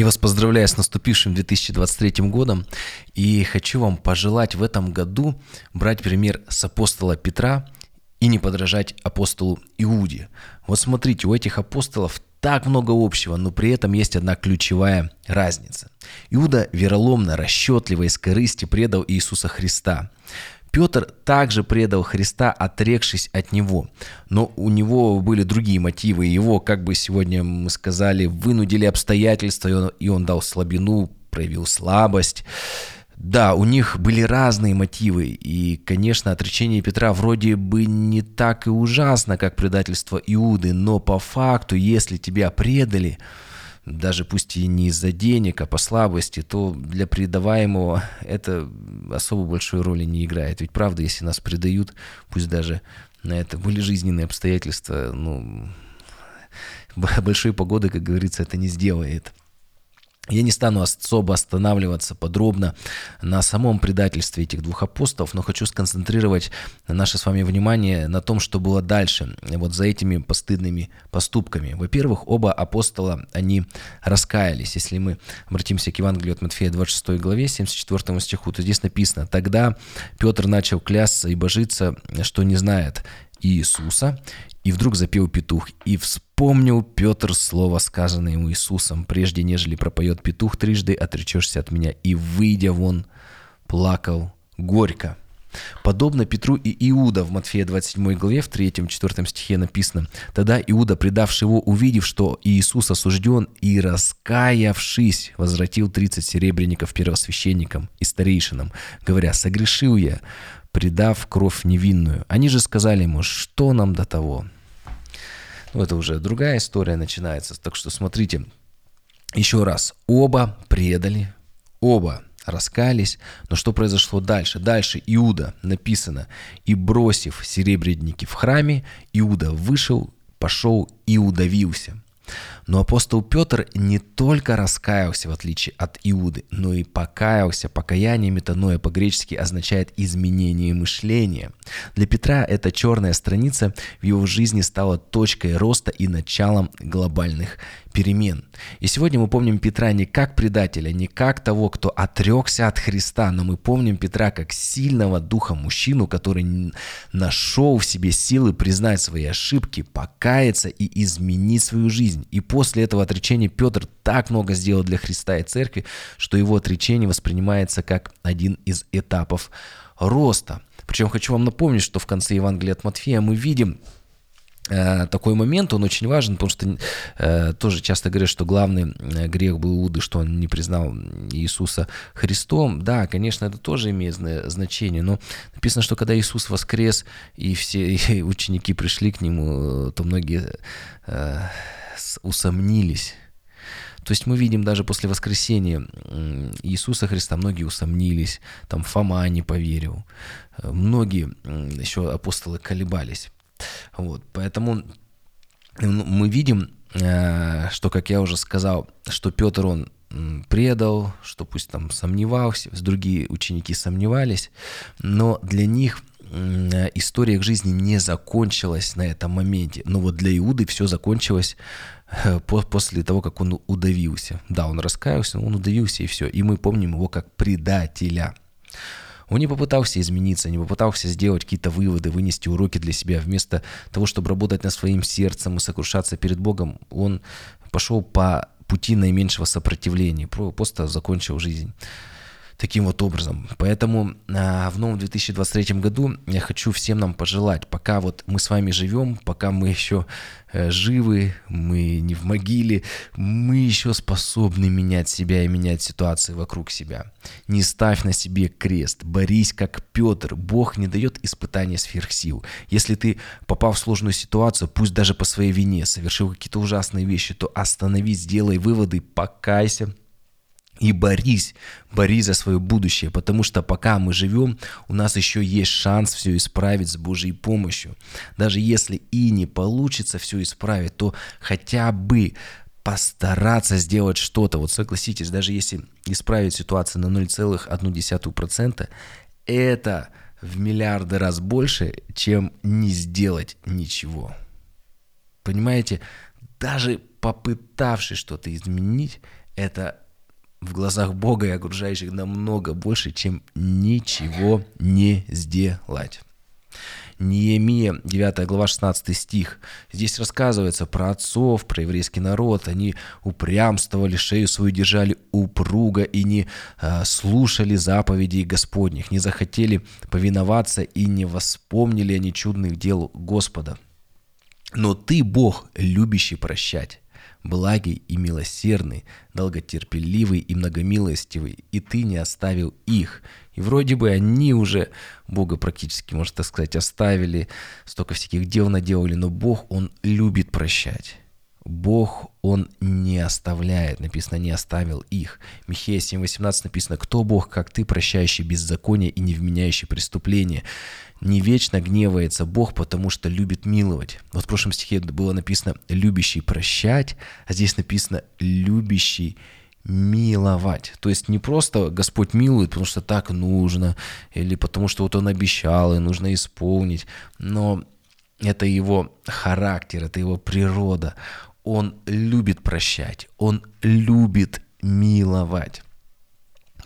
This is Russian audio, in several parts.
Я вас поздравляю с наступившим 2023 годом и хочу вам пожелать в этом году брать пример с апостола Петра и не подражать апостолу Иуде. Вот смотрите, у этих апостолов так много общего, но при этом есть одна ключевая разница. Иуда вероломно, расчетливо и с корысти предал Иисуса Христа. Петр также предал Христа, отрекшись от него. Но у него были другие мотивы. Его, как бы сегодня мы сказали, вынудили обстоятельства, и он, дал слабину, проявил слабость. Да, у них были разные мотивы, и, конечно, отречение Петра вроде бы не так и ужасно, как предательство Иуды, но по факту, если тебя предали, даже пусть и не из-за денег, а по слабости, то для предаваемого это особо большой роли не играет. Ведь правда, если нас предают, пусть даже на это были жизненные обстоятельства, ну, большой погоды, как говорится, это не сделает. Я не стану особо останавливаться подробно на самом предательстве этих двух апостолов, но хочу сконцентрировать наше с вами внимание на том, что было дальше, вот за этими постыдными поступками. Во-первых, оба апостола, они раскаялись. Если мы обратимся к Евангелию от Матфея 26 главе, 74 стиху, то здесь написано, «Тогда Петр начал клясться и божиться, что не знает Иисуса, и вдруг запел петух, и вспомнил Петр слово, сказанное ему Иисусом, прежде нежели пропоет петух трижды, отречешься от меня, и, выйдя вон, плакал горько. Подобно Петру и Иуда в Матфея 27 главе в 3-4 стихе написано «Тогда Иуда, предавший его, увидев, что Иисус осужден, и раскаявшись, возвратил 30 серебряников первосвященникам и старейшинам, говоря, «Согрешил я, предав кровь невинную. Они же сказали ему, что нам до того? Ну, это уже другая история начинается. Так что смотрите, еще раз, оба предали, оба раскались, но что произошло дальше? Дальше Иуда написано, и бросив серебряники в храме, Иуда вышел, пошел и удавился. Но апостол Петр не только раскаялся, в отличие от Иуды, но и покаялся. Покаяние метаноя по-гречески означает изменение мышления. Для Петра эта черная страница в его жизни стала точкой роста и началом глобальных перемен. И сегодня мы помним Петра не как предателя, не как того, кто отрекся от Христа, но мы помним Петра как сильного духа мужчину, который нашел в себе силы признать свои ошибки, покаяться и изменить свою жизнь. И после этого отречения Петр так много сделал для Христа и церкви, что его отречение воспринимается как один из этапов роста. Причем хочу вам напомнить, что в конце Евангелия от Матфея мы видим Э, такой момент, он очень важен, потому что э, тоже часто говорят, что главный э, грех был Иуды, что он не признал Иисуса Христом. Да, конечно, это тоже имеет значение, но написано, что когда Иисус воскрес и все и ученики пришли к Нему, то многие э, усомнились. То есть мы видим даже после воскресения Иисуса Христа многие усомнились, там Фома не поверил, э, многие еще апостолы колебались. Вот, поэтому ну, мы видим, э, что, как я уже сказал, что Петр, он предал, что пусть там сомневался, другие ученики сомневались, но для них история их жизни не закончилась на этом моменте. Но вот для Иуды все закончилось э, после того, как он удавился. Да, он раскаялся, но он удавился и все. И мы помним его как предателя. Он не попытался измениться, не попытался сделать какие-то выводы, вынести уроки для себя. Вместо того, чтобы работать над своим сердцем и сокрушаться перед Богом, он пошел по пути наименьшего сопротивления, просто закончил жизнь таким вот образом. Поэтому а, в новом 2023 году я хочу всем нам пожелать, пока вот мы с вами живем, пока мы еще э, живы, мы не в могиле, мы еще способны менять себя и менять ситуации вокруг себя. Не ставь на себе крест, борись как Петр. Бог не дает испытания сверхсил. Если ты попал в сложную ситуацию, пусть даже по своей вине, совершил какие-то ужасные вещи, то остановись, сделай выводы, покайся, и борись, борись за свое будущее, потому что пока мы живем, у нас еще есть шанс все исправить с Божьей помощью. Даже если и не получится все исправить, то хотя бы постараться сделать что-то. Вот согласитесь, даже если исправить ситуацию на 0,1%, это в миллиарды раз больше, чем не сделать ничего. Понимаете, даже попытавшись что-то изменить, это в глазах Бога и окружающих намного больше, чем ничего не сделать. Неемия, 9 глава, 16 стих. Здесь рассказывается про отцов, про еврейский народ. Они упрямствовали, шею свою держали упруго и не э, слушали заповедей Господних, не захотели повиноваться и не воспомнили они чудных дел Господа. Но ты, Бог, любящий прощать, благий и милосердный, долготерпеливый и многомилостивый, и ты не оставил их. И вроде бы они уже Бога практически, можно так сказать, оставили, столько всяких дел наделали, но Бог, Он любит прощать. Бог, Он не оставляет, написано, не оставил их. Михея 7.18 написано, «Кто Бог, как ты, прощающий беззаконие и не вменяющий преступление?» Не вечно гневается Бог, потому что любит миловать. Вот в прошлом стихе было написано «любящий прощать», а здесь написано «любящий миловать. То есть не просто Господь милует, потому что так нужно, или потому что вот Он обещал, и нужно исполнить, но это его характер, это его природа. Он любит прощать, он любит миловать.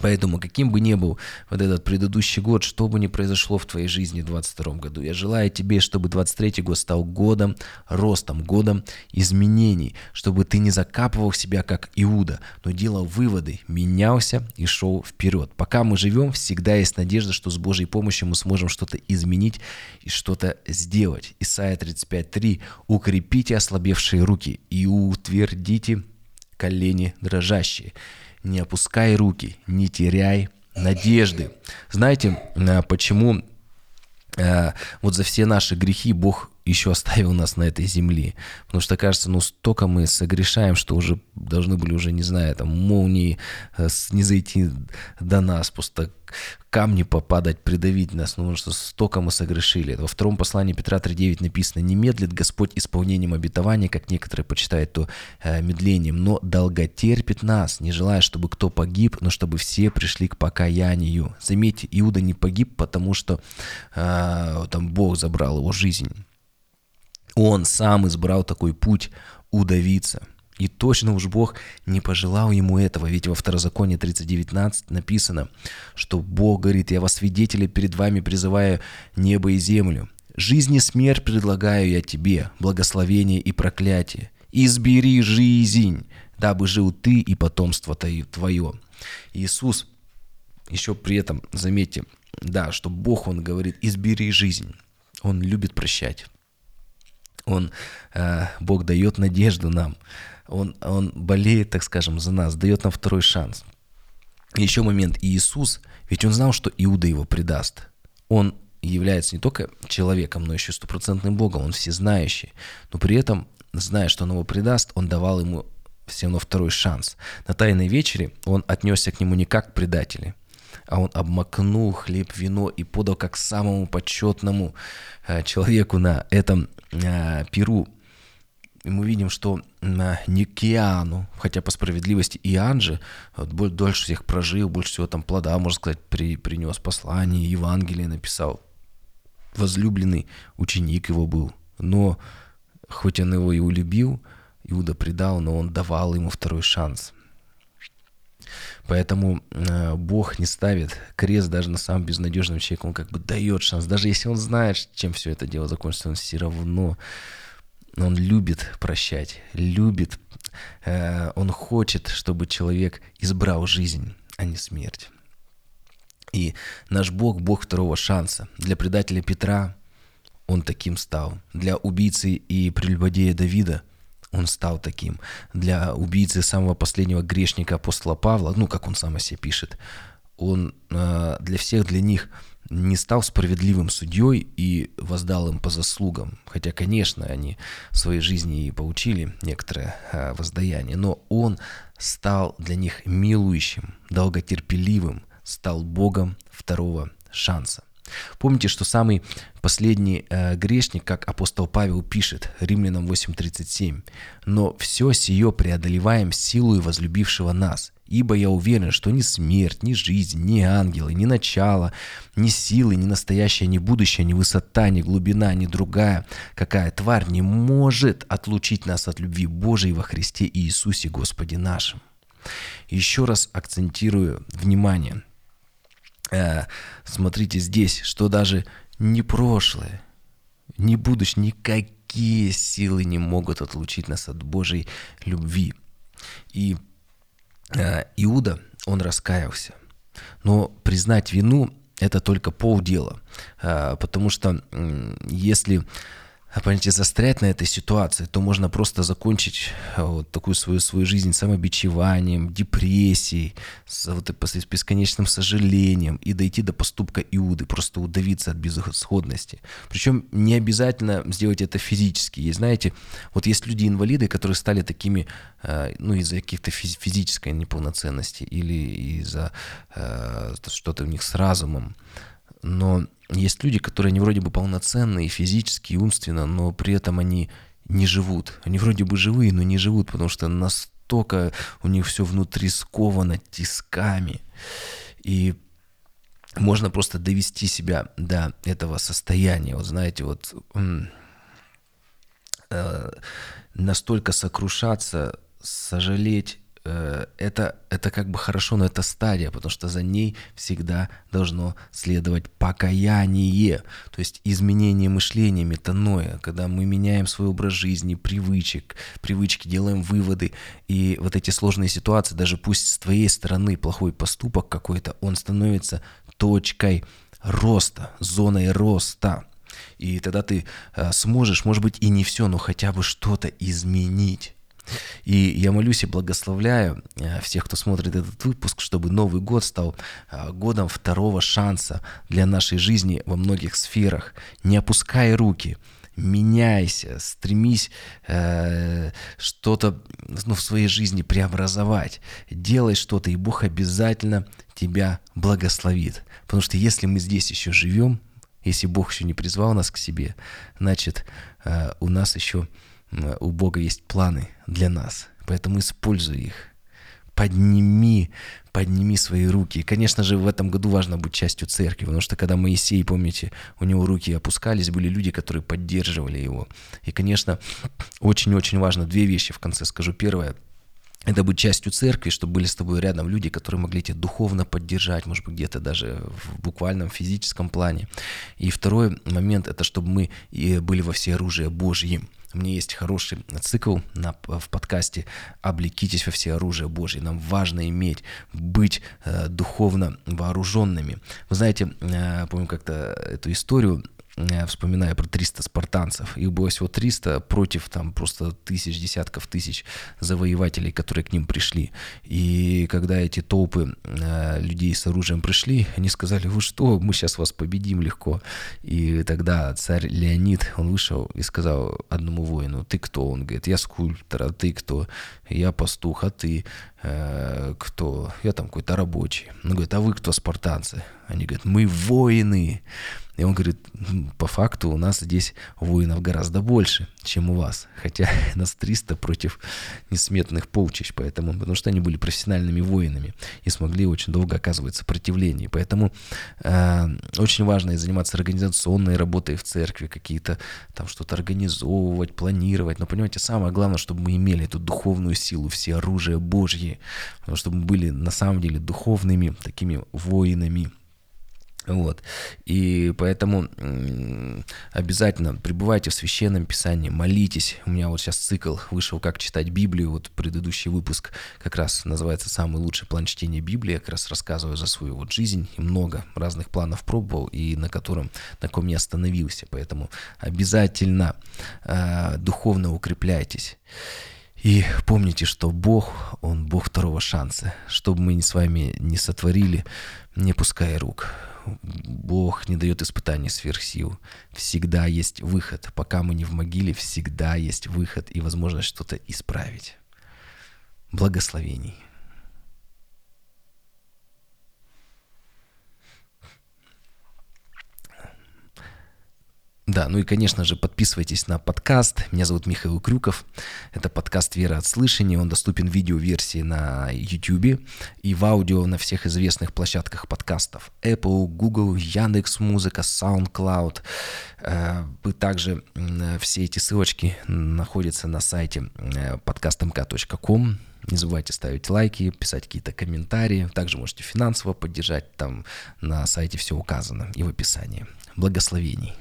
Поэтому, каким бы ни был вот этот предыдущий год, что бы ни произошло в твоей жизни в 2022 году, я желаю тебе, чтобы 2023 год стал годом ростом, годом изменений, чтобы ты не закапывал себя как Иуда, но делал выводы, менялся и шел вперед. Пока мы живем, всегда есть надежда, что с Божьей помощью мы сможем что-то изменить и что-то сделать. Исайя 35.3 «Укрепите ослабевшие руки и утвердите колени дрожащие» не опускай руки, не теряй надежды. Знаете, а, почему а, вот за все наши грехи Бог еще оставил нас на этой земле. Потому что, кажется, ну столько мы согрешаем, что уже должны были уже, не знаю, там молнии э, не зайти до нас, просто камни попадать, придавить нас, ну, что столько мы согрешили. Во втором послании Петра 3.9 написано, «Не медлит Господь исполнением обетования, как некоторые почитают, то э, медлением, но долготерпит нас, не желая, чтобы кто погиб, но чтобы все пришли к покаянию». Заметьте, Иуда не погиб, потому что э, там Бог забрал его жизнь. Он сам избрал такой путь удавиться. И точно уж Бог не пожелал ему этого, ведь во Второзаконии 30.19 написано, что Бог говорит, «Я вас свидетели перед вами призываю небо и землю. Жизнь и смерть предлагаю я тебе, благословение и проклятие. Избери жизнь, дабы жил ты и потомство твое». Иисус еще при этом, заметьте, да, что Бог, Он говорит, избери жизнь. Он любит прощать. Он, э, Бог дает надежду нам. Он, он болеет, так скажем, за нас, дает нам второй шанс. еще момент. Иисус, ведь он знал, что Иуда его предаст. Он является не только человеком, но еще стопроцентным Богом, он всезнающий. Но при этом, зная, что он его предаст, он давал ему все равно второй шанс. На Тайной вечере он отнесся к нему не как к предателю, а он обмакнул хлеб, вино и подал как самому почетному э, человеку на этом э, Перу, и мы видим, что э, Никиану, хотя по справедливости Иоанн же вот, дольше всех прожил, больше всего там плода, можно сказать, при, принес послание, Евангелие написал. Возлюбленный ученик его был. Но хоть он его и улюбил, Иуда предал, но он давал ему второй шанс. Поэтому э, Бог не ставит крест даже на самом безнадежном человеке, он как бы дает шанс. Даже если он знает, чем все это дело закончится, он все равно, он любит прощать, любит, э, он хочет, чтобы человек избрал жизнь, а не смерть. И наш Бог, Бог второго шанса. Для предателя Петра он таким стал. Для убийцы и прелюбодея Давида – он стал таким. Для убийцы самого последнего грешника апостола Павла, ну, как он сам о себе пишет, он э, для всех, для них не стал справедливым судьей и воздал им по заслугам. Хотя, конечно, они в своей жизни и получили некоторое э, воздаяние, но он стал для них милующим, долготерпеливым, стал Богом второго шанса. Помните, что самый последний э, грешник, как апостол Павел пишет, Римлянам 8.37, «Но все сие преодолеваем силу и возлюбившего нас, ибо я уверен, что ни смерть, ни жизнь, ни ангелы, ни начало, ни силы, ни настоящее, ни будущее, ни высота, ни глубина, ни другая, какая тварь не может отлучить нас от любви Божией во Христе Иисусе Господе нашим». Еще раз акцентирую внимание. Э, смотрите здесь, что даже не прошлое, не будущее, никакие силы не могут отлучить нас от Божьей любви. И э, Иуда, он раскаялся. Но признать вину – это только полдела. Э, потому что если а, понимаете, застрять на этой ситуации, то можно просто закончить а, вот такую свою, свою жизнь самобичеванием, депрессией, с, вот, с бесконечным сожалением и дойти до поступка Иуды, просто удавиться от безысходности. Причем не обязательно сделать это физически. И знаете, вот есть люди-инвалиды, которые стали такими, а, ну, из-за каких-то физической неполноценности или из-за что-то у них с разумом. Но есть люди, которые они вроде бы полноценные физически и умственно, но при этом они не живут. Они вроде бы живые, но не живут, потому что настолько у них все внутри сковано тисками. И можно просто довести себя до этого состояния. Вот знаете, вот э, настолько сокрушаться, сожалеть это, это как бы хорошо, но это стадия, потому что за ней всегда должно следовать покаяние, то есть изменение мышления, метаноя, когда мы меняем свой образ жизни, привычек, привычки, делаем выводы, и вот эти сложные ситуации, даже пусть с твоей стороны плохой поступок какой-то, он становится точкой роста, зоной роста. И тогда ты э, сможешь, может быть, и не все, но хотя бы что-то изменить. И я молюсь и благословляю э, всех, кто смотрит этот выпуск, чтобы Новый год стал э, годом второго шанса для нашей жизни во многих сферах. Не опускай руки, меняйся, стремись э, что-то ну, в своей жизни преобразовать, делай что-то, и Бог обязательно тебя благословит. Потому что если мы здесь еще живем, если Бог еще не призвал нас к себе, значит, э, у нас еще у Бога есть планы для нас, поэтому используй их. Подними, подними свои руки. И, конечно же, в этом году важно быть частью церкви, потому что когда Моисей, помните, у него руки опускались, были люди, которые поддерживали его. И, конечно, очень-очень важно две вещи в конце скажу. Первое – это быть частью церкви, чтобы были с тобой рядом люди, которые могли тебя духовно поддержать, может быть, где-то даже в буквальном физическом плане. И второй момент – это чтобы мы были во все оружие Божьим. Меня есть хороший цикл на, в подкасте «Облекитесь во все оружие Божье». Нам важно иметь, быть э, духовно вооруженными. Вы знаете, э, помню как-то эту историю, вспоминая про 300 спартанцев. Их было всего 300 против там просто тысяч, десятков тысяч завоевателей, которые к ним пришли. И когда эти толпы э, людей с оружием пришли, они сказали, вы что, мы сейчас вас победим легко. И тогда царь Леонид, он вышел и сказал одному воину, ты кто? Он говорит, я скульптор, а ты кто? Я пастух, а ты э, кто? Я там какой-то рабочий. Он говорит, а вы кто, спартанцы? Они говорят, мы воины. И он говорит, по факту у нас здесь воинов гораздо больше, чем у вас. Хотя нас 300 против несметных полчищ, поэтому, потому что они были профессиональными воинами и смогли очень долго оказывать сопротивление. Поэтому э, очень важно и заниматься организационной работой в церкви, какие-то там что-то организовывать, планировать. Но понимаете, самое главное, чтобы мы имели эту духовную силу, все оружие Божье, чтобы мы были на самом деле духовными такими воинами, вот. И поэтому обязательно пребывайте в Священном Писании, молитесь. У меня вот сейчас цикл вышел «Как читать Библию». Вот предыдущий выпуск как раз называется «Самый лучший план чтения Библии». Я как раз рассказываю за свою вот жизнь. И много разных планов пробовал, и на котором, на ком я остановился. Поэтому обязательно э, духовно укрепляйтесь. И помните, что Бог, Он Бог второго шанса. Что бы мы с вами не сотворили, не пускай рук. Бог не дает испытаний сверх сил. Всегда есть выход. Пока мы не в могиле, всегда есть выход и возможность что-то исправить. Благословений. Да, ну и, конечно же, подписывайтесь на подкаст. Меня зовут Михаил Крюков. Это подкаст «Вера от слышания». Он доступен в видеоверсии на YouTube и в аудио на всех известных площадках подкастов. Apple, Google, Яндекс.Музыка, SoundCloud. Э, вы также все эти ссылочки находятся на сайте э, подкастмк.ком. Не забывайте ставить лайки, писать какие-то комментарии. Также можете финансово поддержать. Там на сайте все указано и в описании. Благословений.